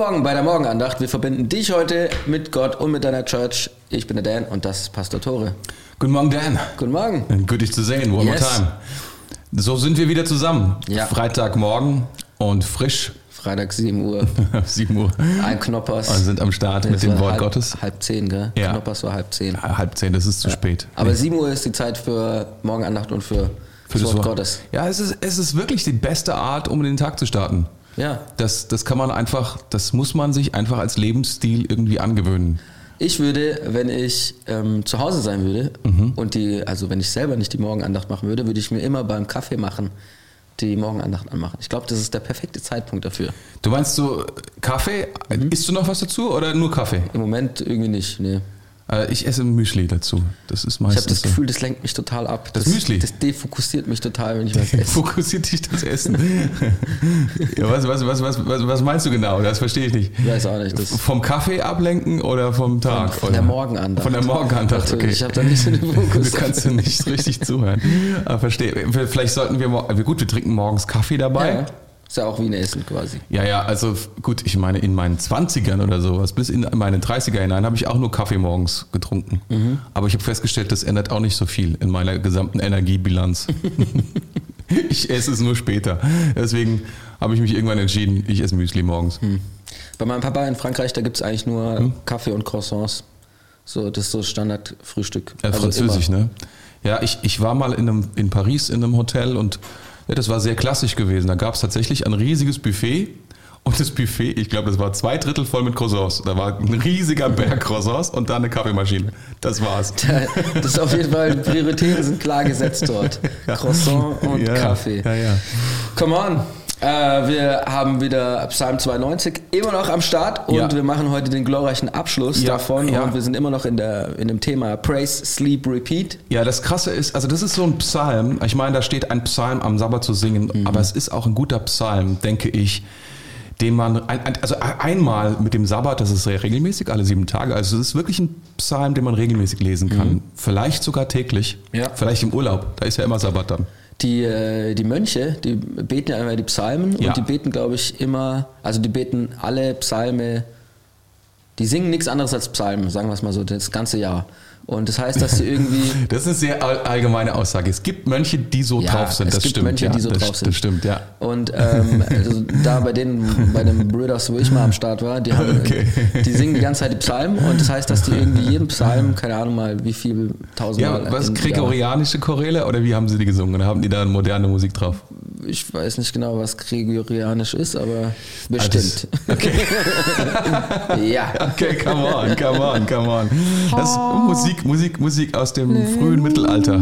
Guten Morgen bei der Morgenandacht. Wir verbinden dich heute mit Gott und mit deiner Church. Ich bin der Dan und das ist Pastor Tore. Guten Morgen, Dan. Guten Morgen. Gut, dich zu sehen. One Yes. more time. So sind wir wieder zusammen. Ja. Freitagmorgen und frisch. Freitag 7 Uhr. 7 Uhr. Ein Knoppers. Und sind am Start mit dem Wort halb, Gottes. Halb zehn, gell? Ja. Knoppers war halb zehn. Ja, halb zehn, das ist zu spät. Aber 7 Uhr ist die Zeit für Morgenandacht und für, Für das Wort Gottes. Ja, es ist, es ist wirklich die beste Art, um den Tag zu starten. Ja. Das, das kann man einfach, das muss man sich einfach als Lebensstil irgendwie angewöhnen. Ich würde, wenn ich ähm, zu Hause sein würde Mhm. und die, also wenn ich selber nicht die Morgenandacht machen würde, würde ich mir immer beim Kaffee machen die Morgenandacht anmachen. Ich glaube, das ist der perfekte Zeitpunkt dafür. Du meinst so Kaffee? Mhm. Isst du noch was dazu oder nur Kaffee? Im Moment irgendwie nicht, nee. Äh, Ich esse Müsli dazu. Das ist Ich habe meistens das. Gefühl, das lenkt mich total ab. Das Müsli? Das defokussiert mich total, wenn ich was esse. Fokussiert dich das Essen. ja, was, was, was, was, was, was meinst du genau? Das verstehe ich nicht. Ich weiß auch nicht. Das Vom Kaffee ablenken oder vom Tag? von oder? der Morgenandacht. Von der Morgenandacht, okay. Ich habe da nicht so den Fokus. Du kannst du nicht richtig zuhören. Aber verstehe. Vielleicht sollten wir, mor- gut, wir trinken morgens Kaffee dabei. ja, ist ja auch wie ein Essen quasi. Ja, ja, also gut, ich meine, in meinen 20ern oder sowas, bis in meine 30er hinein, habe ich auch nur Kaffee morgens getrunken. Mhm. Aber ich habe festgestellt, das ändert auch nicht so viel in meiner gesamten Energiebilanz. ich esse es nur später. Deswegen habe ich mich irgendwann entschieden, ich esse Müsli morgens. Hm. Bei meinem Papa in Frankreich, da gibt es eigentlich nur Hm? Kaffee und Croissants. So, das ist so Standardfrühstück. Ja, Also Französisch, immer. ne? Ja, ich, ich war mal in, einem, in Paris in einem Hotel und ja, das war sehr klassisch gewesen. Da gab es tatsächlich ein riesiges Buffet und das Buffet, ich glaube, das war zwei Drittel voll mit Croissants. Da war ein riesiger Berg Croissants und dann eine Kaffeemaschine. Das war's. Das ist auf jeden Fall, die Prioritäten sind klar gesetzt dort. Croissant und Ja, Kaffee. Ja, ja. Come on. Äh, wir haben wieder Psalm 92 immer noch am Start und Ja. wir machen heute den glorreichen Abschluss Ja, davon ja. und wir sind immer noch in, der, in dem Thema Praise, Sleep, Repeat. Ja, das Krasse ist, also das ist so ein Psalm. Ich meine, da steht ein Psalm am Sabbat zu singen, Mhm. aber es ist auch ein guter Psalm, denke ich, den man, also einmal mit dem Sabbat, das ist sehr regelmäßig, alle sieben Tage. Also es ist wirklich ein Psalm, den man regelmäßig lesen kann. Vielleicht sogar täglich. Mhm. Ja. Vielleicht im Urlaub. Da ist ja immer Sabbat dann. Die, äh, die Mönche, die beten ja immer die Psalmen Ja. und die beten, glaube ich, immer, also die beten alle Psalme, die singen nichts anderes als Psalmen, sagen wir es mal so, das ganze Jahr. Und das heißt, dass sie irgendwie Das ist eine sehr all- allgemeine Aussage. Es gibt Mönche, die so Ja, drauf sind. es Das gibt stimmt. Mönche, ja, die so das, drauf sind. Das stimmt, ja. Und ähm, also da bei denen, bei den Brüders, wo ich mal am Start war, die, haben, Okay. die singen die ganze Zeit die Psalmen und das heißt, dass die irgendwie jeden Psalm, keine Ahnung mal, wie viel tausendmal. Ja, was in- gregorianische Choräle oder wie haben sie die gesungen? Oder haben die da moderne Musik drauf? Ich weiß nicht genau, was gregorianisch ist, aber bestimmt. Okay. ja. Okay, come on, come on, come on. Das ist Musik, Musik, Musik aus dem frühen Mittelalter.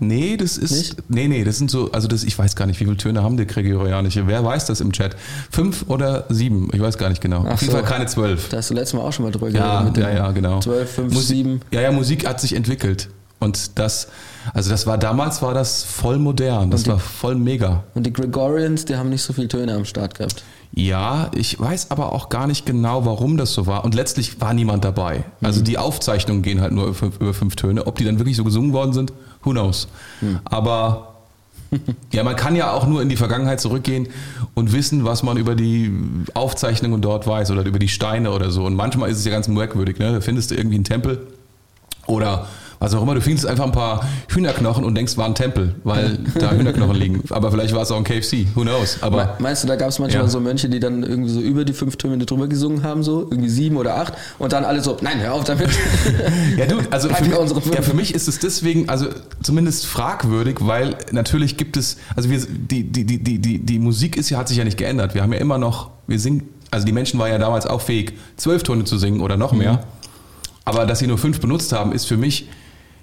Nee, das ist. Nicht? Nee, nee, das sind so, also das, ich weiß gar nicht, wie viele Töne haben die Gregorianische. Wer weiß das im Chat? Fünf oder sieben? Ich weiß gar nicht genau. Ach Auf jeden so. Fall keine zwölf. Da hast du letztes Mal auch schon mal drüber Ja, geredet. ja, ja, genau. 12, 5, Musik, 7. Ja, ja, Musik hat sich entwickelt. Und das, also das war damals war das voll modern, das die- war voll mega. Und die Gregorians, die haben nicht so viele Töne am Start gehabt. Ja, ich weiß aber auch gar nicht genau, warum das so war. Und letztlich war niemand dabei. Also die Aufzeichnungen gehen halt nur über fünf, über fünf Töne. Ob die dann wirklich so gesungen worden sind, who knows. Aber ja, man kann ja auch nur in die Vergangenheit zurückgehen und wissen, was man über die Aufzeichnungen dort weiß oder über die Steine oder so. Und manchmal ist es ja ganz merkwürdig. Ne? Da findest du irgendwie einen Tempel oder was auch immer. Du findest einfach ein paar Hühnerknochen und denkst, war ein Tempel, weil da Hühnerknochen liegen. Aber vielleicht war es auch ein KFC, who knows. Aber Me- Meinst du, da gab es manchmal Ja. so Mönche, die dann irgendwie so über die fünf Töne drüber gesungen haben, so irgendwie sieben oder acht und dann alle so, nein, hör auf damit. Ja, du, also für mich, ja, für mich ist es deswegen, also zumindest fragwürdig, weil natürlich gibt es, also wir, die, die, die, die, die, die Musik ist ja, hat sich ja nicht geändert. Wir haben ja immer noch, wir singen, also die Menschen waren ja damals auch fähig, zwölf Töne zu singen oder noch Mhm. mehr. Aber dass sie nur fünf benutzt haben, ist für mich,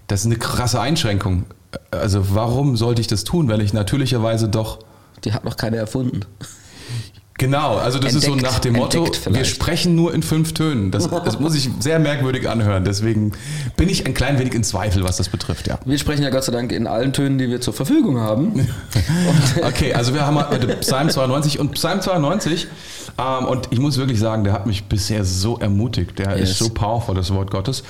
das ist eine krasse Einschränkung. Also warum sollte ich das tun, wenn ich natürlicherweise doch Die hat noch keiner erfunden. Genau, also das ist so Entdeckt- nach dem Motto, entdeckt wir sprechen nur in fünf Tönen. Das, das muss ich sehr merkwürdig anhören. Deswegen bin ich ein klein wenig in Zweifel, was das betrifft, ja. Wir sprechen ja Gott sei Dank in allen Tönen, die wir zur Verfügung haben. Okay, also wir haben Psalm 92 und Psalm 92, ähm, und ich muss wirklich sagen, der hat mich bisher so ermutigt. Der Yes. ist so powerful, das Wort Gottes.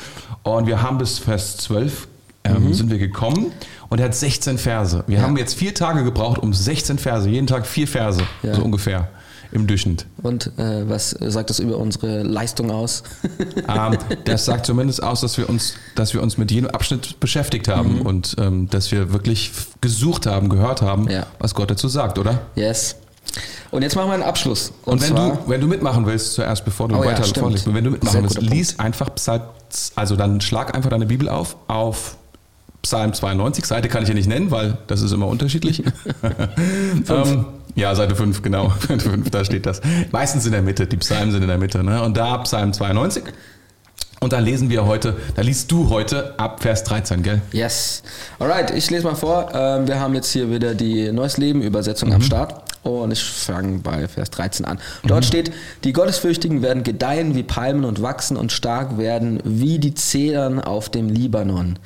Und wir haben bis Vers 12 ähm, sind wir gekommen und er hat 16 Verse. Wir Ja. haben jetzt vier Tage gebraucht, um 16 Verse, jeden Tag vier Verse, Ja. so ungefähr. im Durchschnitt. Und äh, was sagt das über unsere Leistung aus? ähm, das sagt zumindest aus, dass wir uns, dass wir uns mit jedem Abschnitt beschäftigt haben mhm. und ähm, dass wir wirklich gesucht haben, gehört haben, ja. was Gott dazu sagt, oder? Yes. Und jetzt machen wir einen Abschluss. Und, und wenn, du, wenn du mitmachen willst, zuerst, bevor du oh, weiter ja, vorliest, wenn du mitmachen willst, lies einfach Psalm, also dann schlag einfach deine Bibel auf, auf Psalm 92, Seite kann ich ja nicht nennen, weil das ist immer unterschiedlich. ähm, ja, Seite 5, genau. Seite 5, da steht das. Meistens in der Mitte, die Psalmen sind in der Mitte. Ne? Und da Psalm 92. Und da lesen wir heute, da liest du heute ab Vers 13, gell? Yes. Alright, ich lese mal vor. Ähm, wir haben jetzt hier wieder die Neues Leben Übersetzung mhm. am Start. Und ich fange bei Vers 13 an. Dort mhm. steht, die Gottesfürchtigen werden gedeihen wie Palmen und wachsen und stark werden wie die Zedern auf dem Libanon.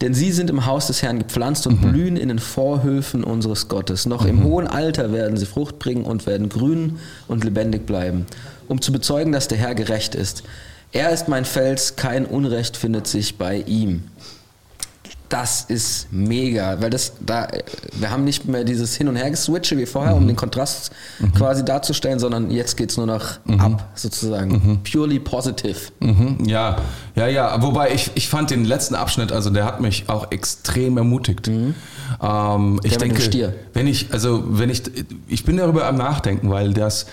Denn sie sind im Haus des Herrn gepflanzt und mhm. blühen in den Vorhöfen unseres Gottes. Noch mhm. im hohen Alter werden sie Frucht bringen und werden grün und lebendig bleiben, um zu bezeugen, dass der Herr gerecht ist. Er ist mein Fels, kein Unrecht findet sich bei ihm das ist mega, weil das da, wir haben nicht mehr dieses Hin- und Her-Geswitche wie vorher, mhm. um den Kontrast mhm. quasi darzustellen, sondern jetzt geht es nur noch mhm. ab, sozusagen. Mhm. Purely positive. Mhm. Ja, ja, ja. Wobei ich, ich fand den letzten Abschnitt, also der hat mich auch extrem ermutigt. Mhm. Ähm, ich denke, wenn ich, also wenn ich, ich bin darüber am Nachdenken, weil das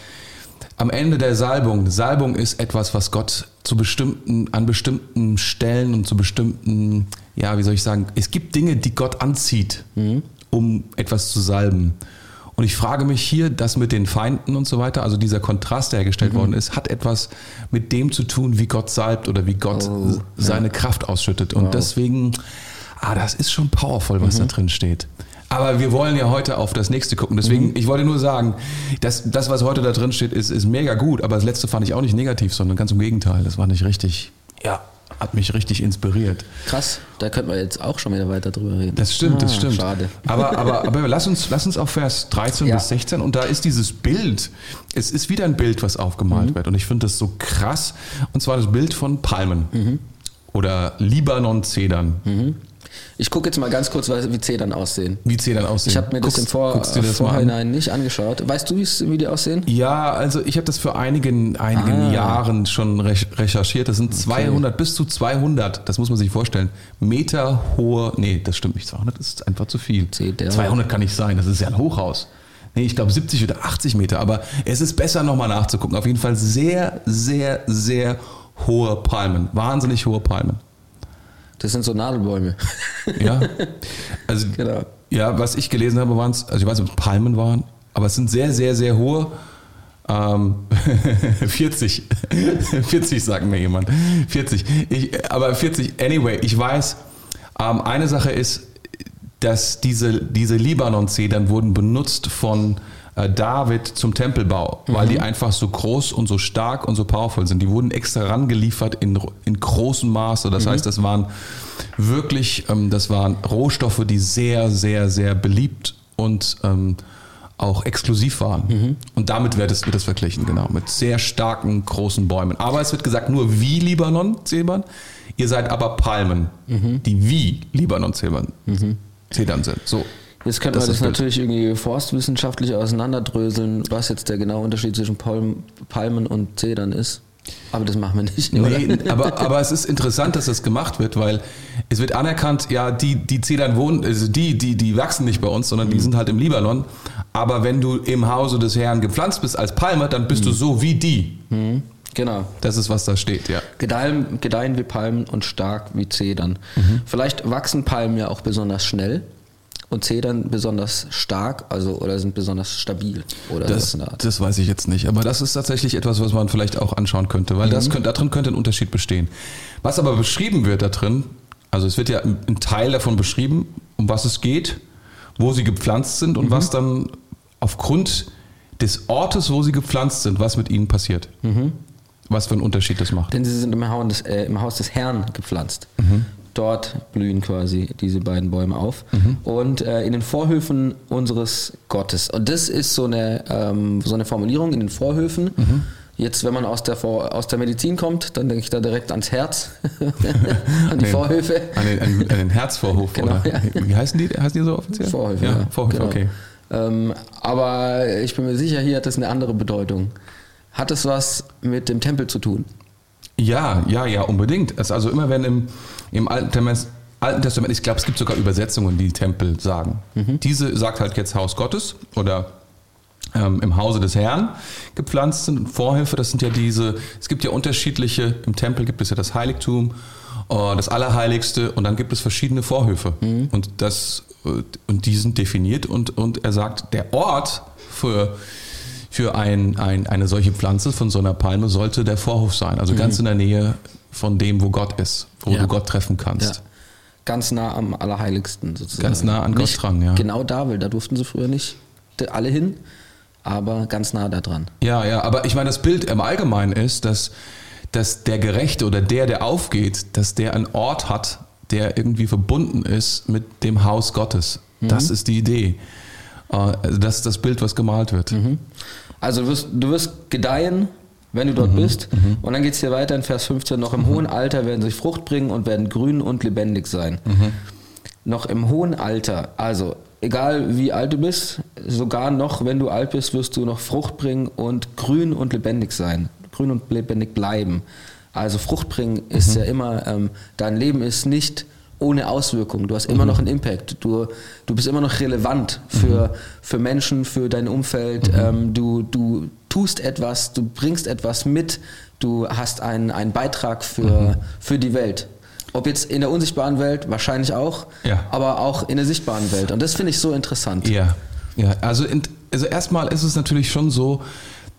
am Ende der Salbung, Salbung ist etwas, was Gott zu bestimmten, an bestimmten Stellen und zu bestimmten, ja, wie soll ich sagen, es gibt Dinge, die Gott anzieht, mhm. um etwas zu salben. Und ich frage mich hier, das mit den Feinden und so weiter, also dieser Kontrast, der hergestellt mhm. worden ist, hat etwas mit dem zu tun, wie Gott salbt oder wie Gott oh, seine ja. Kraft ausschüttet. Und wow. deswegen, ah, das ist schon powerful, was mhm. da drin steht. Aber wir wollen ja heute auf das nächste gucken. Deswegen, mhm. ich wollte nur sagen, dass das, was heute da drin steht, ist, ist mega gut. Aber das letzte fand ich auch nicht negativ, sondern ganz im Gegenteil. Das war nicht richtig, ja, hat mich richtig inspiriert. Krass, da könnten wir jetzt auch schon wieder weiter drüber reden. Das stimmt, ah, das stimmt. Schade. Aber, aber, aber lass, uns, lass uns auf Vers 13 ja. bis 16 und da ist dieses Bild, es ist wieder ein Bild, was aufgemalt mhm. wird. Und ich finde das so krass. Und zwar das Bild von Palmen mhm. oder Libanon-Zedern. Mhm. Ich gucke jetzt mal ganz kurz, wie Zedern aussehen. Wie Zedern aussehen. Ich habe mir guckst, das im Vor das Vorhinein nicht angeschaut. Weißt du, wie die aussehen? Ja, also ich habe das für einigen, einigen ah. Jahren schon recherchiert. Das sind 200, okay. bis zu 200, das muss man sich vorstellen, Meter hohe, nee, das stimmt nicht, 200 ist einfach zu viel. Zedern. 200 kann nicht sein, das ist ja ein Hochhaus. Nee, ich glaube 70 oder 80 Meter, aber es ist besser nochmal nachzugucken. Auf jeden Fall sehr, sehr, sehr hohe Palmen. Wahnsinnig hohe Palmen. Das sind so Nadelbäume. Ja. Also, genau. ja, was ich gelesen habe, waren es, also ich weiß nicht, ob es Palmen waren, aber es sind sehr, sehr, sehr hohe. Ähm, 40. 40 sagt mir jemand. 40. Ich, aber 40, anyway, ich weiß, ähm, eine Sache ist, dass diese, diese Libanon-Zedern wurden benutzt von David zum Tempelbau, weil mhm. die einfach so groß und so stark und so powerful sind. Die wurden extra rangeliefert in, in großem Maße. Das mhm. heißt, das waren wirklich, ähm, das waren Rohstoffe, die sehr, sehr, sehr beliebt und ähm, auch exklusiv waren. Mhm. Und damit wird es, wird es verglichen, genau, mit sehr starken, großen Bäumen. Aber es wird gesagt, nur wie Libanon zählbar. Ihr seid aber Palmen, mhm. die wie Libanon zählbar, mhm. zedern sind. So. Jetzt könnte man das, das natürlich irgendwie forstwissenschaftlich auseinanderdröseln, was jetzt der genaue Unterschied zwischen Palmen und Zedern ist. Aber das machen wir nicht. Nee, aber, aber es ist interessant, dass das gemacht wird, weil es wird anerkannt, ja, die, die Zedern wohnen, also die, die, die wachsen nicht bei uns, sondern mhm. die sind halt im Libanon. Aber wenn du im Hause des Herrn gepflanzt bist als Palme, dann bist mhm. du so wie die. Mhm. Genau. Das ist, was da steht, ja. Gedeihen, gedeihen wie Palmen und stark wie Zedern. Mhm. Vielleicht wachsen Palmen ja auch besonders schnell und Zedern besonders stark, also oder sind besonders stabil oder das, das weiß ich jetzt nicht, aber das ist tatsächlich etwas, was man vielleicht auch anschauen könnte, weil mhm. das könnte, da drin könnte ein Unterschied bestehen. Was aber beschrieben wird da drin, also es wird ja ein Teil davon beschrieben, um was es geht, wo sie gepflanzt sind und mhm. was dann aufgrund des Ortes, wo sie gepflanzt sind, was mit ihnen passiert. Mhm. Was für einen Unterschied das macht. Denn sie sind im Haus des, äh, im Haus des Herrn gepflanzt. Mhm dort blühen quasi diese beiden Bäume auf. Mhm. Und äh, in den Vorhöfen unseres Gottes. Und das ist so eine, ähm, so eine Formulierung in den Vorhöfen. Mhm. Jetzt, wenn man aus der, aus der Medizin kommt, dann denke ich da direkt ans Herz, an die den, Vorhöfe. An den, an, an den Herzvorhof, genau, oder? Ja. Wie heißen die, heißen die so offiziell? Vorhöfe, ja. ja. Vorhöfe, genau. okay. Ähm, aber ich bin mir sicher, hier hat das eine andere Bedeutung. Hat es was mit dem Tempel zu tun? Ja, ja, ja, unbedingt. Es- Also immer wenn im, im Alten Testament, Alten Testament, ich glaube, es gibt sogar Übersetzungen, die Tempel sagen. Diese sagt halt jetzt Haus Gottes oder ähm, im Hause des Herrn gepflanzt sind. Vorhöfe, das sind ja diese, es gibt ja unterschiedliche, im Tempel gibt es ja das Heiligtum, äh, das Allerheiligste und dann gibt es verschiedene Vorhöfe. Und, das, äh, und die sind definiert und, und er sagt, der Ort für für ein, ein, eine solche Pflanze von so einer Palme sollte der Vorhof sein. Also ganz in der Nähe von dem, wo Gott ist, wo Ja. du Gott treffen kannst. Ja. Ganz nah am Allerheiligsten sozusagen. Ganz nah an Gott dran, ja. Genau da, weil da durften sie früher nicht alle hin, aber ganz nah da dran. Ja, ja, aber ich meine, das Bild im Allgemeinen ist, dass, dass der Gerechte oder der, der aufgeht, dass der einen Ort hat, der irgendwie verbunden ist mit dem Haus Gottes. Das ist die Idee. Äh, also Das ist das Bild, was gemalt wird. Also du wirst, du wirst gedeihen, wenn du dort bist. Und dann geht es hier weiter in Vers 15. Noch im hohen Alter werden sie Frucht bringen und werden grün und lebendig sein. Noch im hohen Alter, also egal wie alt du bist, sogar noch wenn du alt bist, wirst du noch Frucht bringen und grün und lebendig sein. Grün und lebendig bleiben. Also Frucht bringen ist ja immer, ähm, dein Leben ist nicht ohne Auswirkung. Du hast immer noch einen Impact. Du, du bist immer noch relevant für, für Menschen, für dein Umfeld. Ähm, du, du tust etwas, du bringst etwas mit. Du hast einen, einen Beitrag für, für die Welt. Ob jetzt in der unsichtbaren Welt, wahrscheinlich auch, Ja. aber auch in der sichtbaren Welt. Und das finde ich so interessant. Ja, ja. Also, in, also erstmal ist es natürlich schon so,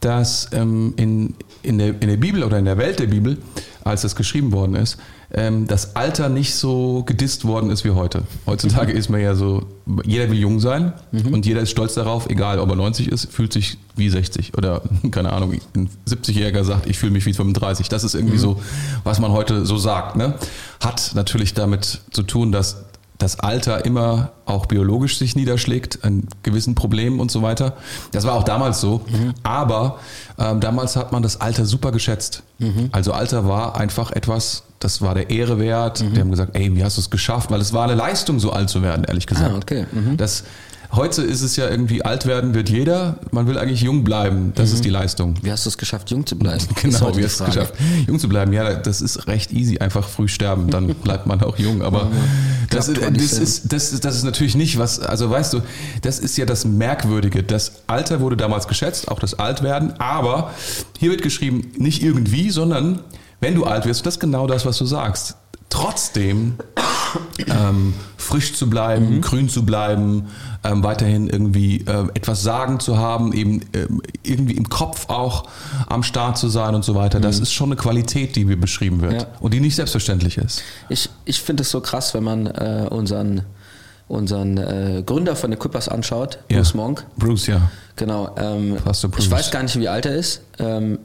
dass ähm, in, in, der, in der Bibel oder in der Welt der Bibel, als das geschrieben worden ist, ähm, das Alter nicht so gedisst worden ist wie heute. Heutzutage ist man ja so, jeder will jung sein und jeder ist stolz darauf, egal ob er 90 ist, fühlt sich wie 60 oder keine Ahnung, ein 70-Jähriger sagt, ich fühle mich wie 35. Das ist irgendwie so, was man heute so sagt. Ne? Hat natürlich damit zu tun, dass das Alter immer auch biologisch sich niederschlägt, an gewissen Problemen und so weiter. Das war auch damals so. Aber ähm, damals hat man das Alter super geschätzt. Also Alter war einfach etwas, das war der Ehre wert. Die haben gesagt, ey, wie hast du es geschafft? Weil es war eine Leistung, so alt zu werden, ehrlich gesagt. Ah, okay. Mhm. Das, heute ist es ja irgendwie, alt werden wird jeder. Man will eigentlich jung bleiben. Das ist die Leistung. Wie hast du es geschafft, jung zu bleiben? Genau, wie hast du es geschafft, jung zu bleiben. Ja, das ist recht easy, einfach früh sterben, dann bleibt man auch jung. Aber das, Klappt das, 27. ist, das, ist, das ist natürlich nicht was, also weißt du, das ist ja das Merkwürdige. Das Alter wurde damals geschätzt, auch das Altwerden, aber hier wird geschrieben, nicht irgendwie, sondern wenn du alt wirst, das ist genau das, was du sagst. Trotzdem ähm, frisch zu bleiben, Mhm. grün zu bleiben, ähm, weiterhin irgendwie ähm, etwas sagen zu haben, eben ähm, irgendwie im Kopf auch am Start zu sein und so weiter. Das ist schon eine Qualität, die mir beschrieben wird Mhm. Ja. und die nicht selbstverständlich ist. Ich, ich finde es so krass, wenn man äh, unseren, unseren äh, Gründer von den Clippers anschaut, Ja. Bruce Monk. Bruce, ja. Genau. Ähm, Bruce. ich weiß gar nicht, wie alt er ist, ähm,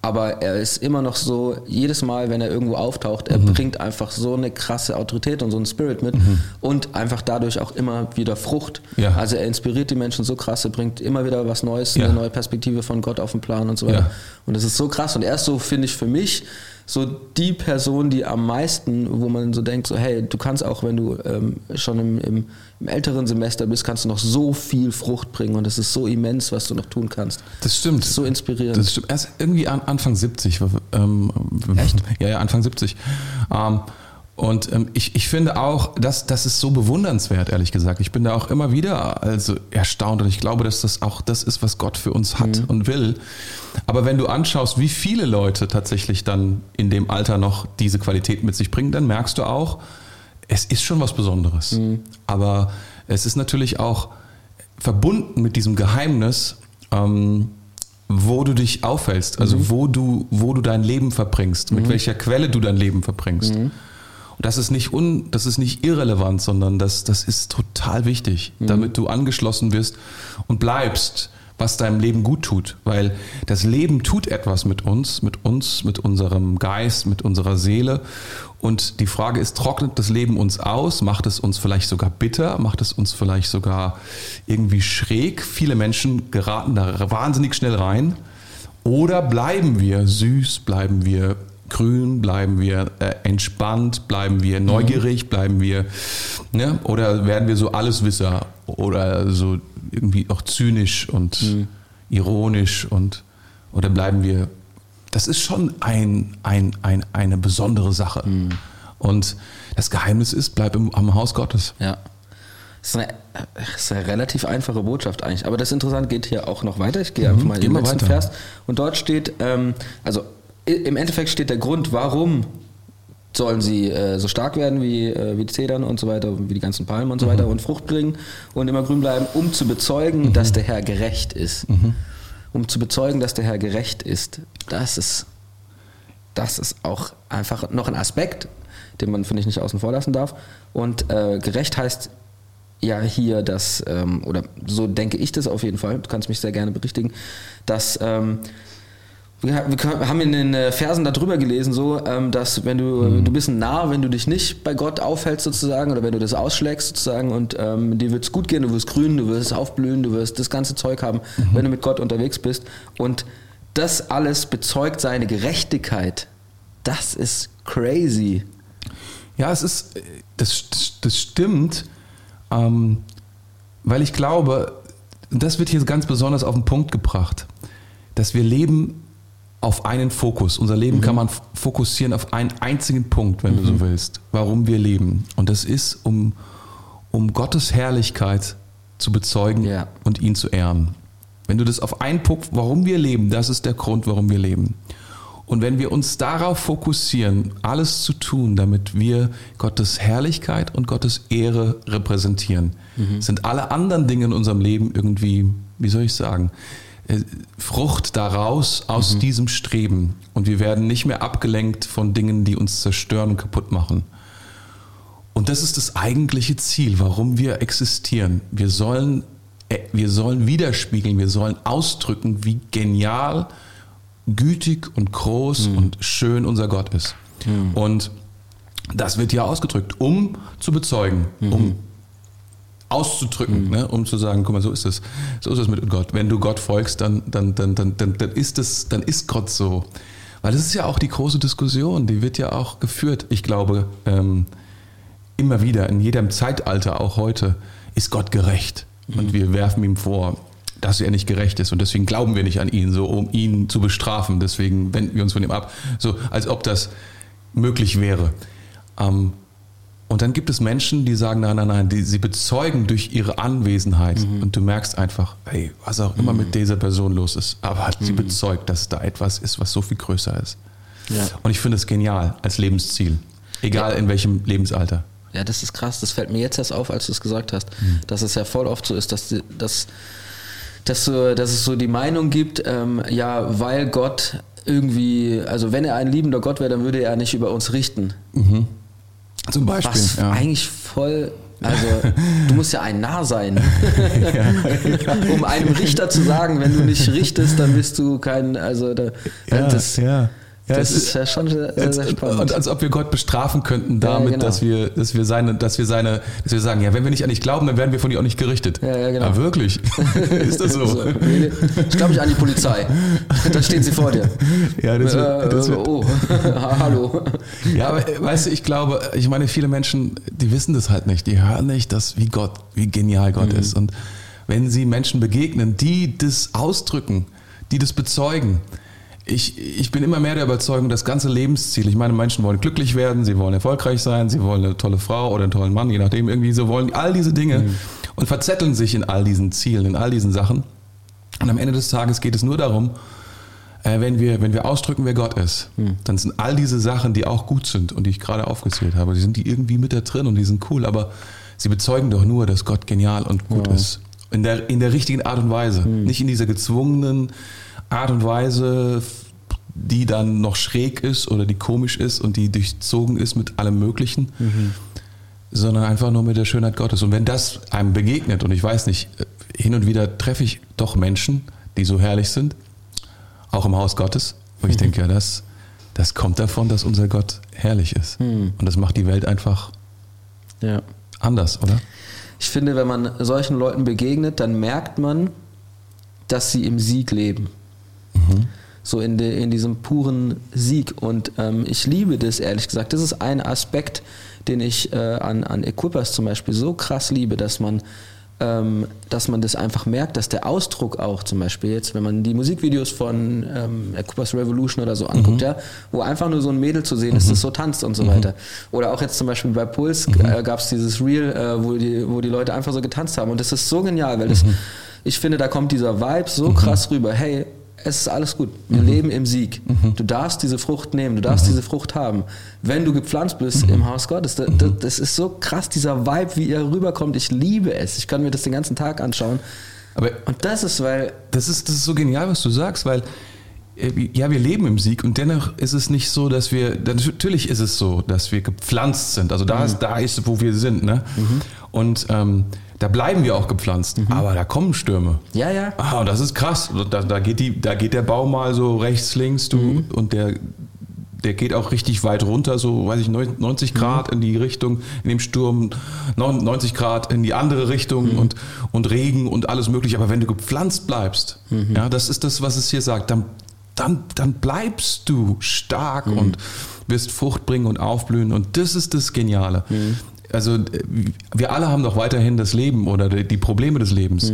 aber er ist immer noch so, jedes Mal, wenn er irgendwo auftaucht, er bringt einfach so eine krasse Autorität und so einen Spirit mit und einfach dadurch auch immer wieder Frucht. Ja. Also er inspiriert die Menschen so krass, er bringt immer wieder was Neues, Ja. eine neue Perspektive von Gott auf den Plan und so weiter. Ja. Und das ist so krass und er ist so, finde ich, für mich so die Person, die am meisten, wo man so denkt, so hey, du kannst auch, wenn du ähm, schon im, im, im älteren Semester bist, kannst du noch so viel Frucht bringen und es ist so immens, was du noch tun kannst. Das stimmt. Das ist so inspirierend. Das stimmt. Erst irgendwie an, Anfang 70. Ähm, Echt? Ja, ja, Anfang 70. Ähm, und ähm, ich, ich finde auch, das, das ist so bewundernswert, ehrlich gesagt. Ich bin da auch immer wieder also erstaunt und ich glaube, dass das auch das ist, was Gott für uns hat und will. Aber wenn du anschaust, wie viele Leute tatsächlich dann in dem Alter noch diese Qualität mit sich bringen, dann merkst du auch, es ist schon was Besonderes. Aber es ist natürlich auch verbunden mit diesem Geheimnis, ähm, wo du dich aufhältst, also wo du, wo du dein Leben verbringst, mit welcher Quelle du dein Leben verbringst. Und das ist nicht un, das ist nicht irrelevant, sondern das, das ist total wichtig, damit du angeschlossen wirst und bleibst, was deinem Leben gut tut. Weil das Leben tut etwas mit uns, mit uns, mit unserem Geist, mit unserer Seele. Und die Frage ist, trocknet das Leben uns aus? Macht es uns vielleicht sogar bitter? Macht es uns vielleicht sogar irgendwie schräg? Viele Menschen geraten da wahnsinnig schnell rein. Oder bleiben wir süß, bleiben wir grün, bleiben wir äh, entspannt, bleiben wir neugierig, bleiben wir, ne? oder werden wir so Alleswisser oder so irgendwie auch zynisch und mhm. ironisch und oder bleiben wir. Das ist schon ein, ein, ein, eine besondere Sache. Mhm. Und das Geheimnis ist, bleib im, am Haus Gottes. Ja. Das ist, eine, das ist eine relativ einfache Botschaft eigentlich. Aber das Interessante geht hier auch noch weiter. Ich gehe mhm, einfach mal in den letzten weiter. Vers. Und dort steht, ähm, also im Endeffekt steht der Grund, warum sollen sie äh, so stark werden wie, äh, wie die Zedern und so weiter, wie die ganzen Palmen und so mhm. weiter und Frucht bringen und immer grün bleiben, um zu bezeugen, mhm. dass der Herr gerecht ist. Mhm. Um zu bezeugen, dass der Herr gerecht ist. Das ist, das ist auch einfach noch ein Aspekt, den man, finde ich, nicht außen vor lassen darf. Und äh, gerecht heißt ja hier, dass, ähm, oder so denke ich das auf jeden Fall, du kannst mich sehr gerne berichtigen, dass ähm, wir, haben in den äh, Versen darüber gelesen, so, ähm, dass wenn du, mhm. du bist nah, wenn du dich nicht bei Gott aufhältst sozusagen oder wenn du das ausschlägst sozusagen und ähm, dir wird es gut gehen, du wirst grün, du wirst aufblühen, du wirst das ganze Zeug haben, mhm. wenn du mit Gott unterwegs bist und das alles bezeugt seine Gerechtigkeit. Das ist crazy. Ja, es ist, das, das, das stimmt, ähm, weil ich glaube, das wird hier ganz besonders auf den Punkt gebracht, dass wir leben auf einen Fokus. Unser Leben mhm. kann man fokussieren auf einen einzigen Punkt, wenn mhm. du so mhm. willst, warum wir leben. Und das ist, um, um Gottes Herrlichkeit zu bezeugen ja. und ihn zu ehren. Wenn du das auf einen Punkt, warum wir leben, das ist der Grund, warum wir leben. Und wenn wir uns darauf fokussieren, alles zu tun, damit wir Gottes Herrlichkeit und Gottes Ehre repräsentieren, mhm. sind alle anderen Dinge in unserem Leben irgendwie, wie soll ich sagen, Frucht daraus aus mhm. diesem Streben. Und wir werden nicht mehr abgelenkt von Dingen, die uns zerstören und kaputt machen. Und das ist das eigentliche Ziel, warum wir existieren. Wir sollen, äh, wir sollen widerspiegeln, wir sollen ausdrücken, wie genial, gütig und groß mhm. und schön unser Gott ist. Mhm. Und das wird ja ausgedrückt, um zu bezeugen, um mhm auszudrücken, mhm. ne, um zu sagen, guck mal, so ist es. So ist es mit Gott. Wenn du Gott folgst, dann, dann, dann, dann, dann, dann ist es, dann ist Gott so. Weil das ist ja auch die große Diskussion, die wird ja auch geführt. Ich glaube, ähm, immer wieder, in jedem Zeitalter, auch heute, ist Gott gerecht. Mhm. Und wir werfen ihm vor, dass er nicht gerecht ist. Und deswegen glauben wir nicht an ihn, so um ihn zu bestrafen. Deswegen wenden wir uns von ihm ab. So, als ob das möglich wäre. Ähm, und dann gibt es Menschen, die sagen, nein, nein, nein, die, sie bezeugen durch ihre Anwesenheit. Mhm. Und du merkst einfach, hey, was auch immer mhm. mit dieser Person los ist, aber sie mhm. bezeugt, dass da etwas ist, was so viel größer ist. Ja. Und ich finde es genial als Lebensziel. Egal ja. in welchem Lebensalter. Ja, das ist krass. Das fällt mir jetzt erst auf, als du es gesagt hast, mhm. dass es ja voll oft so ist, dass, dass, dass, so, dass es so die Meinung gibt, ähm, ja, weil Gott irgendwie, also wenn er ein liebender Gott wäre, dann würde er nicht über uns richten. Mhm. Zum Beispiel. Was ja. eigentlich voll. Also, du musst ja ein Narr sein, um einem Richter zu sagen, wenn du nicht richtest, dann bist du kein, also da, ja, das, ja. Ja, das ist ja schon sehr, als, sehr spannend. Und als ob wir Gott bestrafen könnten damit, ja, genau. dass wir, dass wir seine, dass wir seine, dass wir sagen, ja, wenn wir nicht an dich glauben, dann werden wir von dir auch nicht gerichtet. Ja, ja, genau. Aber wirklich? ist das so? so. Ich glaube nicht an die Polizei. da steht sie vor dir. Ja, das wird, äh, das wird. Oh, hallo. Ja, aber weißt du, ich glaube, ich meine, viele Menschen, die wissen das halt nicht. Die hören nicht, dass wie Gott, wie genial Gott mhm. ist. Und wenn sie Menschen begegnen, die das ausdrücken, die das bezeugen, ich, ich bin immer mehr der Überzeugung, das ganze Lebensziel, ich meine, Menschen wollen glücklich werden, sie wollen erfolgreich sein, sie wollen eine tolle Frau oder einen tollen Mann, je nachdem, irgendwie so wollen all diese Dinge mhm. und verzetteln sich in all diesen Zielen, in all diesen Sachen. Und am Ende des Tages geht es nur darum, äh, wenn, wir, wenn wir ausdrücken, wer Gott ist, mhm. dann sind all diese Sachen, die auch gut sind und die ich gerade aufgezählt habe, die sind die irgendwie mit da drin und die sind cool, aber sie bezeugen doch nur, dass Gott genial und gut ja. ist. In der, in der richtigen Art und Weise. Mhm. Nicht in dieser gezwungenen, Art und Weise, die dann noch schräg ist oder die komisch ist und die durchzogen ist mit allem Möglichen, mhm. sondern einfach nur mit der Schönheit Gottes. Und wenn das einem begegnet, und ich weiß nicht, hin und wieder treffe ich doch Menschen, die so herrlich sind, auch im Haus Gottes, wo ich mhm. denke, ja, das, das kommt davon, dass unser Gott herrlich ist. Mhm. Und das macht die Welt einfach ja. anders, oder? Ich finde, wenn man solchen Leuten begegnet, dann merkt man, dass sie im Sieg leben. Mhm. So in, de, in diesem puren Sieg. Und ähm, ich liebe das, ehrlich gesagt. Das ist ein Aspekt, den ich äh, an, an Equippers zum Beispiel so krass liebe, dass man ähm, dass man das einfach merkt, dass der Ausdruck auch zum Beispiel jetzt, wenn man die Musikvideos von ähm, Cooper's Revolution oder so anguckt, ja, wo einfach nur so ein Mädel zu sehen ist, das so tanzt und so weiter. Oder auch jetzt zum Beispiel bei Puls äh, gab es dieses Reel, äh, wo, die, wo die Leute einfach so getanzt haben und das ist so genial, weil das, ich finde, da kommt dieser Vibe so krass rüber, hey, es ist alles gut. Wir leben im Sieg. Du darfst diese Frucht nehmen, du darfst diese Frucht haben. Wenn du gepflanzt bist im Haus Gottes, das, das, das ist so krass, dieser Vibe, wie er rüberkommt. Ich liebe es. Ich kann mir das den ganzen Tag anschauen. Aber Und das ist, weil, das ist, das ist so genial, was du sagst, weil äh, ja, wir leben im Sieg und dennoch ist es nicht so, dass wir, natürlich ist es so, dass wir gepflanzt sind. Also da ist, da ist, wo wir sind. Ne? Und ähm, da bleiben wir auch gepflanzt. Aber da kommen Stürme. ja, ja, Ah, und das ist krass. Da, da, geht die, da geht der Baum mal so rechts, links, du, und der, der geht auch richtig weit runter, so, weiß ich, 90 Grad in die Richtung, in dem Sturm, 90 Grad in die andere Richtung und, und Regen und alles mögliche. Aber wenn du gepflanzt bleibst, ja, das ist das, was es hier sagt, dann, dann, dann bleibst du stark und wirst Frucht bringen und aufblühen. Und das ist das Geniale. Also äh, wir alle haben doch weiterhin das Leben oder die Probleme des Lebens.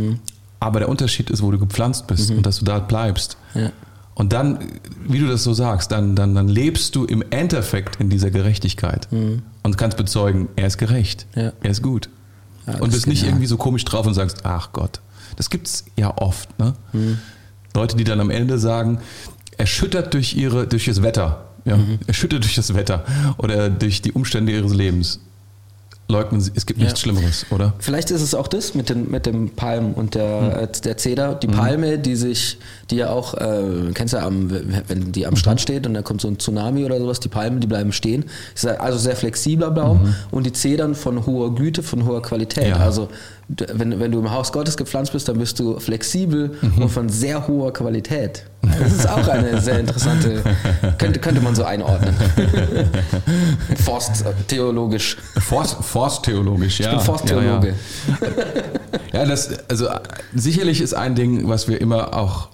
Aber der Unterschied ist, wo du gepflanzt bist und dass du da bleibst. Ja. Und dann, wie du das so sagst, dann, dann, dann lebst du im Endeffekt in dieser Gerechtigkeit und kannst bezeugen, er ist gerecht, Ja. er ist gut. Ja, und ist bist nicht genial. irgendwie so komisch drauf und sagst, ach Gott, das gibt's ja oft. Ne? Leute, die dann am Ende sagen, erschüttert durch, ihre, durch das Wetter, ja? erschüttert durch das Wetter oder durch die Umstände ihres Lebens. Leugnen sie, es gibt nichts Ja. Schlimmeres, oder? Vielleicht ist es auch das mit, den, mit dem Palm und der, äh, der Zeder. Die Palme, die sich, die ja auch, äh, kennst du ja, am, wenn die am Strand steht und da kommt so ein Tsunami oder sowas, die Palmen, die bleiben stehen. Ist also sehr flexibler Baum und die Zedern von hoher Güte, von hoher Qualität. Ja. Also wenn, wenn du im Haus Gottes gepflanzt bist, dann bist du flexibel und von sehr hoher Qualität. Das ist auch eine sehr interessante, könnte, könnte man so einordnen. Forsttheologisch. Forst, forsttheologisch, ja. Ich bin Forsttheologe. Ja, ja. ja, das, also sicherlich ist ein Ding, was wir immer auch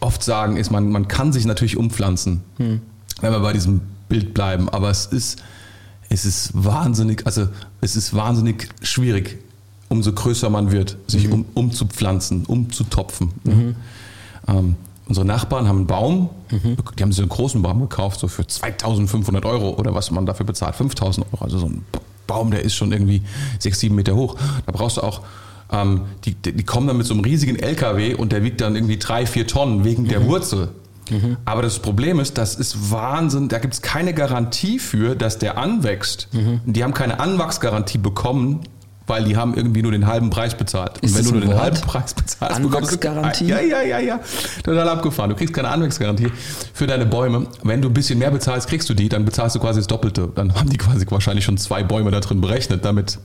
oft sagen, ist, man, man kann sich natürlich umpflanzen, wenn wir bei diesem Bild bleiben, aber es ist, es ist wahnsinnig, also es ist wahnsinnig schwierig, umso größer man wird, sich um, umzupflanzen, umzutopfen. ne? Ähm, unsere Nachbarn haben einen Baum, die haben so einen großen Baum gekauft, so für 2500 Euro oder was man dafür bezahlt, 5000 Euro. Also so ein Baum, der ist schon irgendwie 6, 7 Meter hoch. Da brauchst du auch, ähm, die, die kommen dann mit so einem riesigen LKW und der wiegt dann irgendwie 3, 4 Tonnen wegen der Wurzel. Aber das Problem ist, das ist Wahnsinn, da gibt es keine Garantie für, dass der anwächst. Die haben keine Anwachsgarantie bekommen, weil die haben irgendwie nur den halben Preis bezahlt. Ist und wenn du nur den Wort? halben Preis bezahlst, bekommst du Anwachsgarantie? Ja, ja, ja, ja. Total abgefahren. Du kriegst keine Anwachsgarantie für deine Bäume. Wenn du ein bisschen mehr bezahlst, kriegst du die, dann bezahlst du quasi das Doppelte. Dann haben die quasi wahrscheinlich schon zwei Bäume da drin berechnet, damit,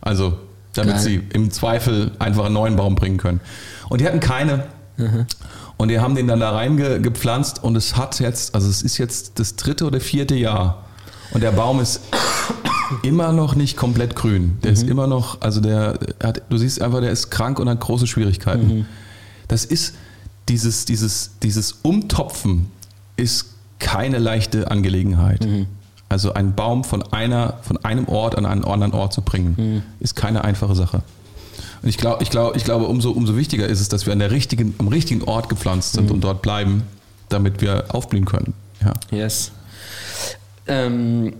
also, damit Geil. sie im Zweifel einfach einen neuen Baum bringen können. Und die hatten keine. Und die haben den dann da reingepflanzt und es hat jetzt, also es ist jetzt das dritte oder vierte Jahr. Und der Baum ist immer noch nicht komplett grün. Der ist immer noch, also der hat, du siehst einfach, der ist krank und hat große Schwierigkeiten. Das ist dieses, dieses, dieses Umtopfen ist keine leichte Angelegenheit. Also einen Baum von einer, von einem Ort an einen anderen Ort zu bringen, ist keine einfache Sache. Und ich glaube, ich glaube, ich glaube, umso, umso wichtiger ist es, dass wir an der richtigen, am richtigen Ort gepflanzt sind und dort bleiben, damit wir aufblühen können. Ja. Yes. Ähm,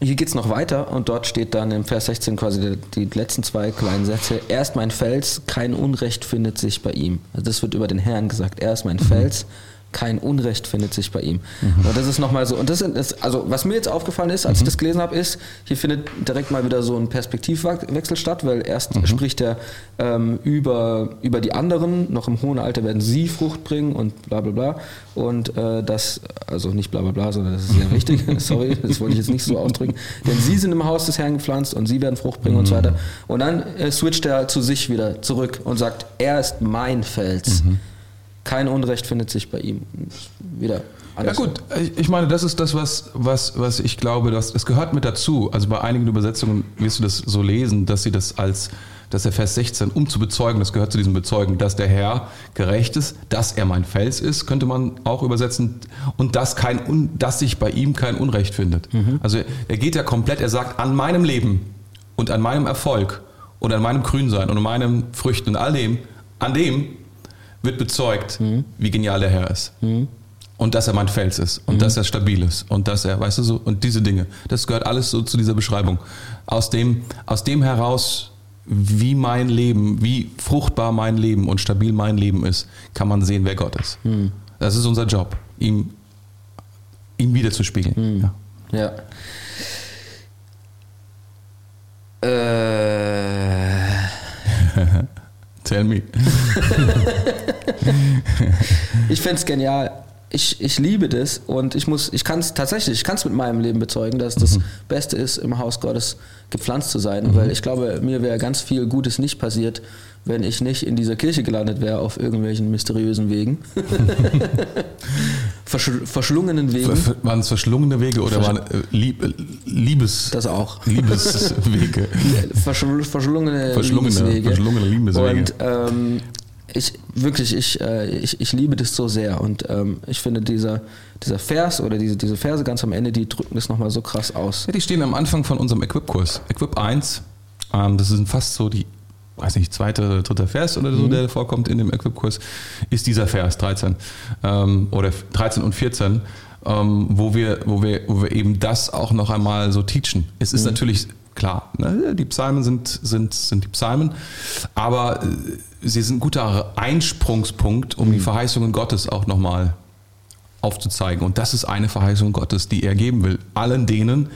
hier geht es noch weiter und dort steht dann im Vers 16 quasi die, die letzten zwei kleinen Sätze. Er ist mein Fels, kein Unrecht findet sich bei ihm. Also das wird über den Herrn gesagt. Er ist mein Fels, kein Unrecht findet sich bei ihm. Und das ist nochmal so. Und das ist, also was mir jetzt aufgefallen ist, als ich das gelesen habe, ist, hier findet direkt mal wieder so ein Perspektivwechsel statt, weil erst spricht er ähm, über, über die anderen, noch im hohen Alter werden sie Frucht bringen und bla bla bla. Und äh, das, also nicht bla bla bla, sondern das ist sehr wichtig, sorry, das wollte ich jetzt nicht so ausdrücken. Denn sie sind im Haus des Herrn gepflanzt und sie werden Frucht bringen und so weiter. Und dann äh, switcht er zu sich wieder zurück und sagt, er ist mein Fels. Kein Unrecht findet sich bei ihm. Wieder Ja alles. gut, ich- meine, das ist das, was, was, was ich glaube, dass es gehört mit dazu. Also bei einigen Übersetzungen wirst du das so lesen, dass sie das als, dass der Vers 16, um zu bezeugen, das gehört zu diesem Bezeugen, dass der Herr gerecht ist, dass er mein Fels ist, könnte man auch übersetzen, und dass, kein, dass sich bei ihm kein Unrecht findet. Also er geht ja komplett, er sagt, an meinem Leben und an meinem Erfolg und an meinem Grünsein und an meinen Früchten und all dem, an dem wird bezeugt, Mhm. wie genial der Herr ist. Und dass er mein Fels ist und dass er stabil ist und dass er, weißt du so, und diese Dinge. Das gehört alles so zu dieser Beschreibung. Aus dem, aus dem heraus, wie mein Leben, wie fruchtbar mein Leben und stabil mein Leben ist, kann man sehen, wer Gott ist. Das ist unser Job, ihm, ihm wiederzuspiegeln. Ja. Ja. Äh, Tell me. ich finde es genial. Ich, ich liebe das und ich muss, ich kann es tatsächlich, ich kann es mit meinem Leben bezeugen, dass das Beste ist, im Haus Gottes gepflanzt zu sein, weil ich glaube, mir wäre ganz viel Gutes nicht passiert, wenn ich nicht in dieser Kirche gelandet wäre auf irgendwelchen mysteriösen Wegen. Verschl verschlungenen Wegen. Waren es verschlungene Wege oder waren äh, Lieb, äh, Liebes, Das auch. Liebeswege? Verschl verschlungene, Verschlungene, Liebeswege. verschlungene Liebeswege. Und ähm, ich wirklich, ich, äh, ich, ich liebe das so sehr. Und ähm, ich finde, dieser, dieser Vers oder diese, diese Verse ganz am Ende, die drücken das nochmal so krass aus. Ja, die stehen am Anfang von unserem Equip-Kurs. Equip 1, ähm, das sind fast so die, weiß nicht, zweite, dritte Vers oder so, der vorkommt in dem Equip-Kurs, ist dieser Vers 13 ähm, oder 13 und 14, ähm, wo, wir, wo, wir, wo wir eben das auch noch einmal so teachen. Es ist natürlich klar, ne, die Psalmen sind, sind, sind die Psalmen, aber äh, sie sind ein guter Einsprungspunkt, um die Verheißungen Gottes auch nochmal aufzuzeigen. Und das ist eine Verheißung Gottes, die er geben will. Allen denen,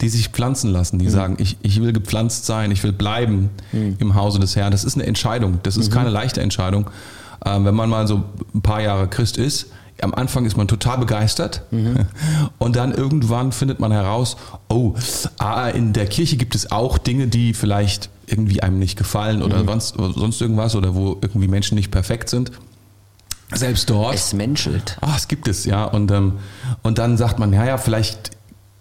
die sich pflanzen lassen, die sagen, ich, ich will gepflanzt sein, ich will bleiben im Hause des Herrn. Das ist eine Entscheidung. Das ist keine leichte Entscheidung. Ähm, wenn man mal so ein paar Jahre Christ ist, am Anfang ist man total begeistert und dann irgendwann findet man heraus, oh, ah, in der Kirche gibt es auch Dinge, die vielleicht irgendwie einem nicht gefallen oder sonst, sonst irgendwas oder wo irgendwie Menschen nicht perfekt sind. Selbst dort. Es menschelt. Ah, es gibt es, ja. Und, ähm, und dann sagt man, ja, ja, vielleicht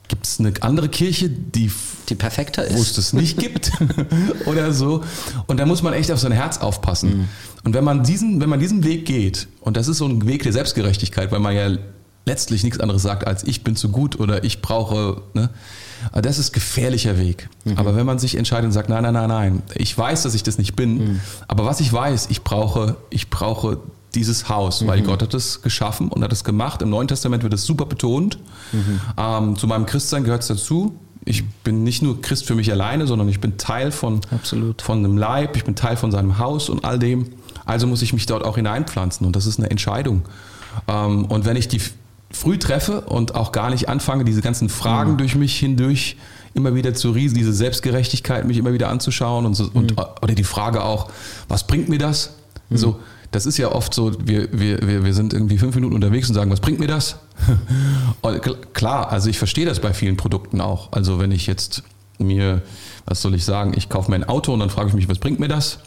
gibt es eine andere Kirche, die, Die perfekter wo es ist. das nicht gibt oder so. Und da muss man echt auf sein Herz aufpassen. Und wenn man, diesen, wenn man diesen Weg geht, und das ist so ein Weg der Selbstgerechtigkeit, weil man ja letztlich nichts anderes sagt als ich bin zu gut oder ich brauche, ne? Aber Das ist gefährlicher Weg. Aber wenn man sich entscheidet und sagt, nein, nein, nein, nein, ich weiß, dass ich das nicht bin, aber was ich weiß, ich brauche, ich brauche dieses Haus, weil Gott hat es geschaffen und hat es gemacht. Im Neuen Testament wird es super betont. Ähm, zu meinem Christsein gehört es dazu. Ich bin nicht nur Christ für mich alleine, sondern ich bin Teil von, Absolut. von einem Leib, ich bin Teil von seinem Haus und all dem. Also muss ich mich dort auch hineinpflanzen und das ist eine Entscheidung. Ähm, und wenn ich die früh treffe und auch gar nicht anfange, diese ganzen Fragen durch mich hindurch immer wieder zu riesen, diese Selbstgerechtigkeit mich immer wieder anzuschauen und, so, und oder die Frage auch, was bringt mir das? So, das ist ja oft so, wir, wir, wir, wir sind irgendwie fünf Minuten unterwegs und sagen, was bringt mir das? Klar, also ich verstehe das bei vielen Produkten auch. Also wenn ich jetzt mir, was soll ich sagen, ich kaufe mir ein Auto und dann frage ich mich, was bringt mir das?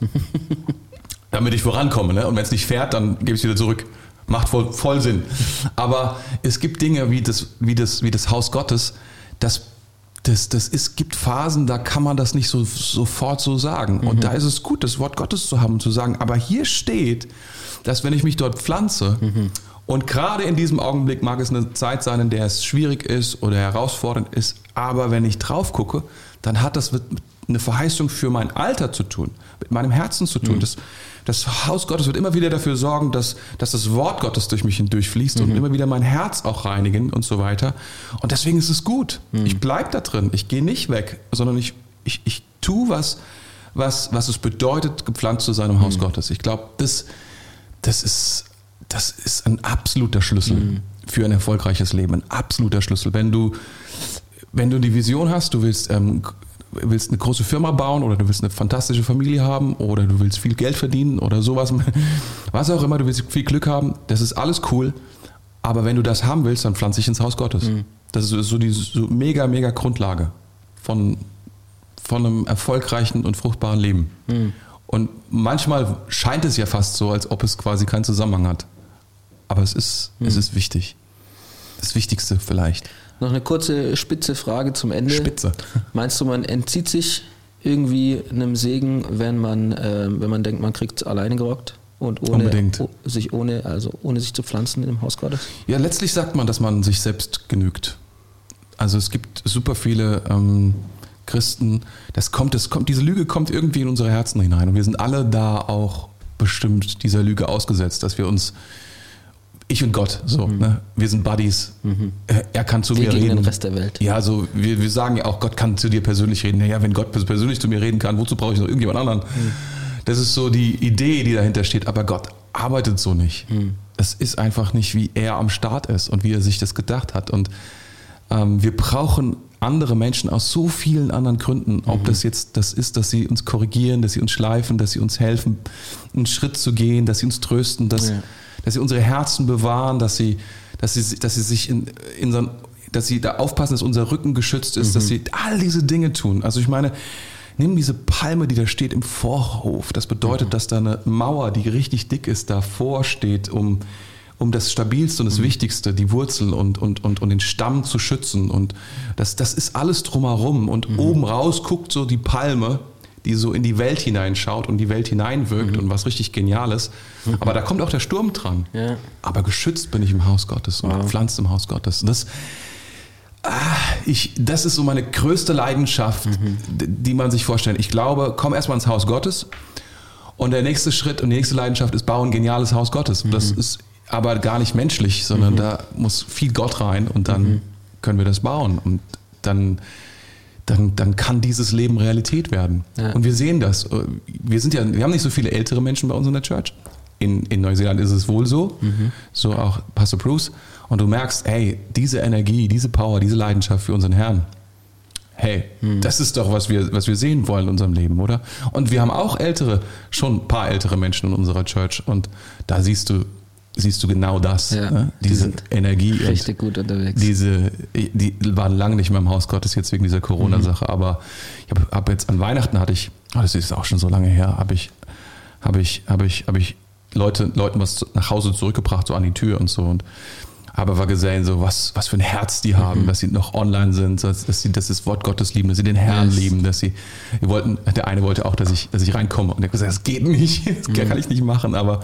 Damit ich vorankomme. Ne? Und wenn es nicht fährt, dann gebe ich es wieder zurück. Macht voll, voll Sinn. Aber es gibt Dinge wie das, wie das, wie das Haus Gottes, das das, das ist, gibt Phasen, da kann man das nicht so sofort so sagen. Und da ist es gut, das Wort Gottes zu haben und zu sagen, aber hier steht, dass wenn ich mich dort pflanze, und gerade in diesem Augenblick mag es eine Zeit sein, in der es schwierig ist oder herausfordernd ist, aber wenn ich drauf gucke, dann hat das mit eine Verheißung für mein Alter zu tun, mit meinem Herzen zu tun. Das, das Haus Gottes wird immer wieder dafür sorgen, dass, dass das Wort Gottes durch mich hindurchfließt und immer wieder mein Herz auch reinigen und so weiter. Und deswegen ist es gut. Ich bleibe da drin. Ich gehe nicht weg, sondern ich, ich, ich tue was, was, was es bedeutet, gepflanzt zu sein im Haus Gottes. Ich glaube, das, das, ist, das ist ein absoluter Schlüssel für ein erfolgreiches Leben. Ein absoluter Schlüssel. Wenn du, wenn du die Vision hast, du willst, ähm, willst eine große Firma bauen oder du willst eine fantastische Familie haben oder du willst viel Geld verdienen oder sowas, was auch immer, du willst viel Glück haben, das ist alles cool. Aber wenn du das haben willst, dann pflanze dich ins Haus Gottes. Das ist so die so mega, mega Grundlage von, von einem erfolgreichen und fruchtbaren Leben. Und manchmal scheint es ja fast so, als ob es quasi keinen Zusammenhang hat. Aber es ist, es ist wichtig. Das Wichtigste vielleicht. Noch eine kurze spitze Frage zum Ende. Spitze. Meinst du, man entzieht sich irgendwie einem Segen, wenn man, ähm, wenn man denkt, man kriegt es alleine gerockt und ohne Unbedingt. sich ohne, also ohne sich zu pflanzen im Haus Gottes? Ja, letztlich sagt man, dass man sich selbst genügt. Also es gibt super viele ähm, Christen, das kommt, das kommt, diese Lüge kommt irgendwie in unsere Herzen hinein. Und wir sind alle da auch bestimmt dieser Lüge ausgesetzt, dass wir uns, ich und Gott, so, mhm. ne? wir sind Buddies. Mhm. Er kann zu wir mir reden. den Rest der Welt. Ja, so, wir, wir sagen ja auch, Gott kann zu dir persönlich reden. Naja, wenn Gott persönlich zu mir reden kann, wozu brauche ich noch irgendjemand anderen? Mhm. Das ist so die Idee, die dahinter steht. Aber Gott arbeitet so nicht. Mhm. Es ist einfach nicht, wie er am Start ist und wie er sich das gedacht hat. Und ähm, wir brauchen andere Menschen aus so vielen anderen Gründen, ob mhm. das jetzt das ist, dass sie uns korrigieren, dass sie uns schleifen, dass sie uns helfen, einen Schritt zu gehen, dass sie uns trösten, dass, ja. dass sie unsere Herzen bewahren, dass sie, dass sie, dass sie sich in, in so, dass sie da aufpassen, dass unser Rücken geschützt ist, mhm. dass sie all diese Dinge tun. Also ich meine, nimm diese Palme, die da steht im Vorhof. Das bedeutet, mhm. dass da eine Mauer, die richtig dick ist, davor steht, um um das Stabilste und das mhm. Wichtigste, die Wurzel und, und, und, und den Stamm zu schützen. Und das, das ist alles drumherum. Und mhm. oben raus guckt so die Palme, die so in die Welt hineinschaut und die Welt hineinwirkt mhm. und was richtig Geniales. Mhm. Aber da kommt auch der Sturm dran. Ja. Aber geschützt bin ich im Haus Gottes und wow. gepflanzt im Haus Gottes. Und das, ah, ich, das ist so meine größte Leidenschaft, mhm. die man sich vorstellt. Ich glaube, komm erstmal ins Haus Gottes. Und der nächste Schritt und die nächste Leidenschaft ist, bau ein geniales Haus Gottes. Und das mhm. ist aber gar nicht menschlich, sondern mhm. da muss viel Gott rein und dann mhm. können wir das bauen und dann, dann, dann kann dieses Leben Realität werden. Ja. Und wir sehen das. Wir sind ja, wir haben nicht so viele ältere Menschen bei uns in der Church. In, in Neuseeland ist es wohl so, mhm. so auch Pastor Bruce. Und du merkst, hey, diese Energie, diese Power, diese Leidenschaft für unseren Herrn, hey, mhm. das ist doch, was wir, was wir sehen wollen in unserem Leben, oder? Und wir haben auch ältere, schon ein paar ältere Menschen in unserer Church. Und da siehst du, siehst du genau das. Ja, ne? Diese die Energie. Richtig gut unterwegs. Diese, die waren lange nicht mehr im Haus Gottes jetzt wegen dieser Corona-Sache, mhm. aber ich habe hab jetzt an Weihnachten hatte ich, oh, das ist auch schon so lange her, habe ich, habe ich, habe ich, habe ich Leute, Leuten was nach Hause zurückgebracht, so an die Tür und so und habe aber gesehen, so was, was für ein Herz die haben, mhm. dass sie noch online sind, dass, dass sie das Wort Gottes lieben, dass sie den Herrn yes. lieben, dass sie, wir wollten, der eine wollte auch, dass ich, dass ich reinkomme und der hat gesagt, das geht nicht, das mhm. kann ich nicht machen, aber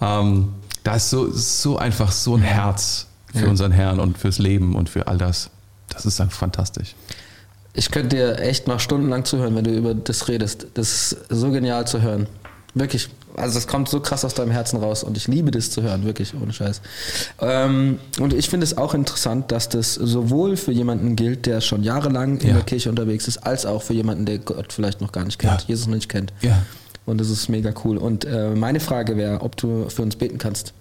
ähm, da ist so, so einfach so ein Herz für ja. unseren Herrn und fürs Leben und für all das. Das ist einfach fantastisch. Ich könnte dir echt noch stundenlang zuhören, wenn du über das redest. Das ist so genial zu hören. Wirklich. Also das kommt so krass aus deinem Herzen raus und ich liebe das zu hören, wirklich, ohne Scheiß. Ähm, und ich finde es auch interessant, dass das sowohl für jemanden gilt, der schon jahrelang in ja. der Kirche unterwegs ist, als auch für jemanden, der Gott vielleicht noch gar nicht kennt, ja. Jesus noch nicht kennt. Ja. Und das ist mega cool. Und äh, meine Frage wäre, ob du für uns beten kannst.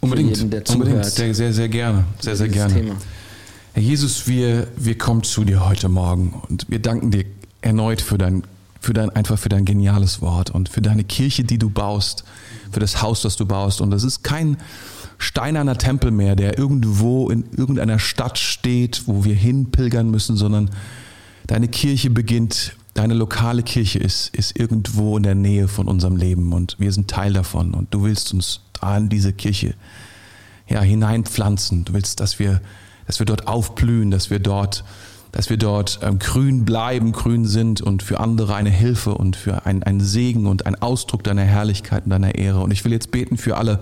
Unbedingt. Jeden, der Unbedingt. Sehr, sehr, sehr gerne. Sehr, sehr gerne. Thema. Herr Jesus, wir, wir kommen zu dir heute Morgen und wir danken dir erneut für dein, für dein, einfach für dein geniales Wort und für deine Kirche, die du baust, für das Haus, das du baust. Und das ist kein steinerner Tempel mehr, der irgendwo in irgendeiner Stadt steht, wo wir hinpilgern müssen, sondern deine Kirche beginnt deine lokale Kirche ist, ist irgendwo in der Nähe von unserem Leben und wir sind Teil davon und du willst uns da in diese Kirche ja, hineinpflanzen. Du willst, dass wir, dass wir dort aufblühen, dass wir dort, dass wir dort ähm, grün bleiben, grün sind und für andere eine Hilfe und für ein, Segen und ein Ausdruck deiner Herrlichkeit und deiner Ehre. Und ich will jetzt beten für alle,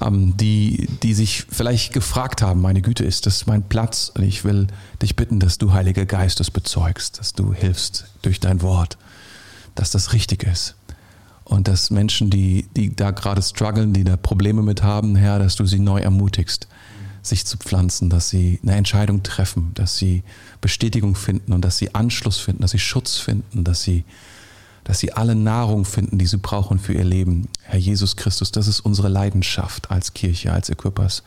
die, die sich vielleicht gefragt haben, meine Güte, ist das mein Platz? Und ich will dich bitten, dass du, Heiliger Geist, das bezeugst, dass du hilfst durch dein Wort, dass das richtig ist. Und dass Menschen, die, die da gerade strugglen, die da Probleme mit haben, Herr, dass du sie neu ermutigst, sich zu pflanzen, dass sie eine Entscheidung treffen, dass sie Bestätigung finden und dass sie Anschluss finden, dass sie Schutz finden, dass sie dass sie alle Nahrung finden, die sie brauchen für ihr Leben. Herr Jesus Christus, das ist unsere Leidenschaft als Kirche, als Equippers,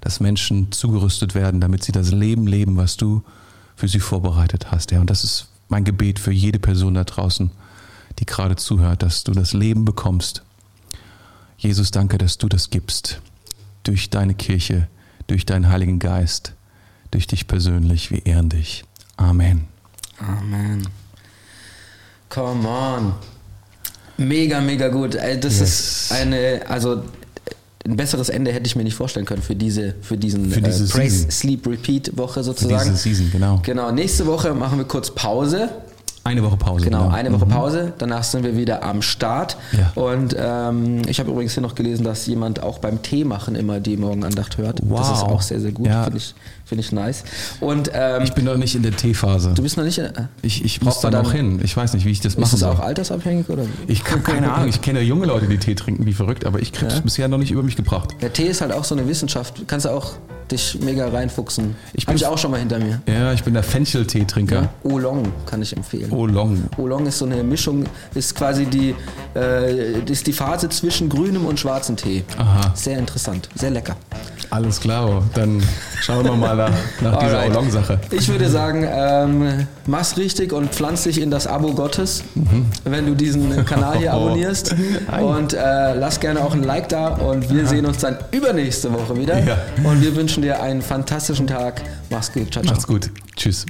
dass Menschen zugerüstet werden, damit sie das Leben leben, was du für sie vorbereitet hast, Herr. Und das ist mein Gebet für jede Person da draußen, die gerade zuhört, dass du das Leben bekommst. Jesus, danke, dass du das gibst. Durch deine Kirche, durch deinen Heiligen Geist, durch dich persönlich. Wir ehren dich. Amen. Amen. Come on. Mega, mega gut. Das yes. ist eine, also ein besseres Ende hätte ich mir nicht vorstellen können für diese, für diesen für diese äh, Praise Sleep Repeat Woche sozusagen. Für diese Season, genau. Genau. Nächste Woche machen wir kurz Pause. Eine Woche Pause. Genau, eine Woche Pause. Danach sind wir wieder am Start. Ja. Und ähm, ich habe übrigens hier noch gelesen, dass jemand auch beim Tee machen immer die Morgenandacht hört. Das ist Wow. auch sehr, sehr gut. Ja. Finde ich, find ich nice. Und ähm, Ich bin noch nicht in der T-Phase. du bist noch nicht. Äh, Ich, ich muss da noch hin. Ich weiß nicht, wie ich das ist machen es auch soll. altersabhängig oder? Ich habe keine Ahnung. Ich kenne junge Leute, die Tee trinken, wie verrückt, aber ich kriege es Ja. bisher noch nicht über mich gebracht. Der Tee ist halt auch so eine Wissenschaft. Du kannst auch dich mega reinfuchsen. Ich bin- ich auch schon mal hinter mir. Ja, ich bin der Fenchel-Tee-Trinker. Oolong kann ich empfehlen. Oolong. Oolong ist so eine Mischung, ist quasi die, äh, ist die Phase zwischen grünem und schwarzem Tee. Aha. Sehr interessant, sehr lecker. Alles klar. Dann schauen wir mal nach, nach dieser. Oolong-Sache. Ich würde sagen, ähm, mach's richtig und pflanz dich in das Abo Gottes, wenn du diesen Kanal hier Oh. abonnierst. Ei. Und äh, lass gerne auch ein Like da und wir sehen uns dann übernächste Woche wieder. Ja. Und wir wünschen dir einen fantastischen Tag. Mach's gut. Ciao, ciao. Macht's gut. Tschüss.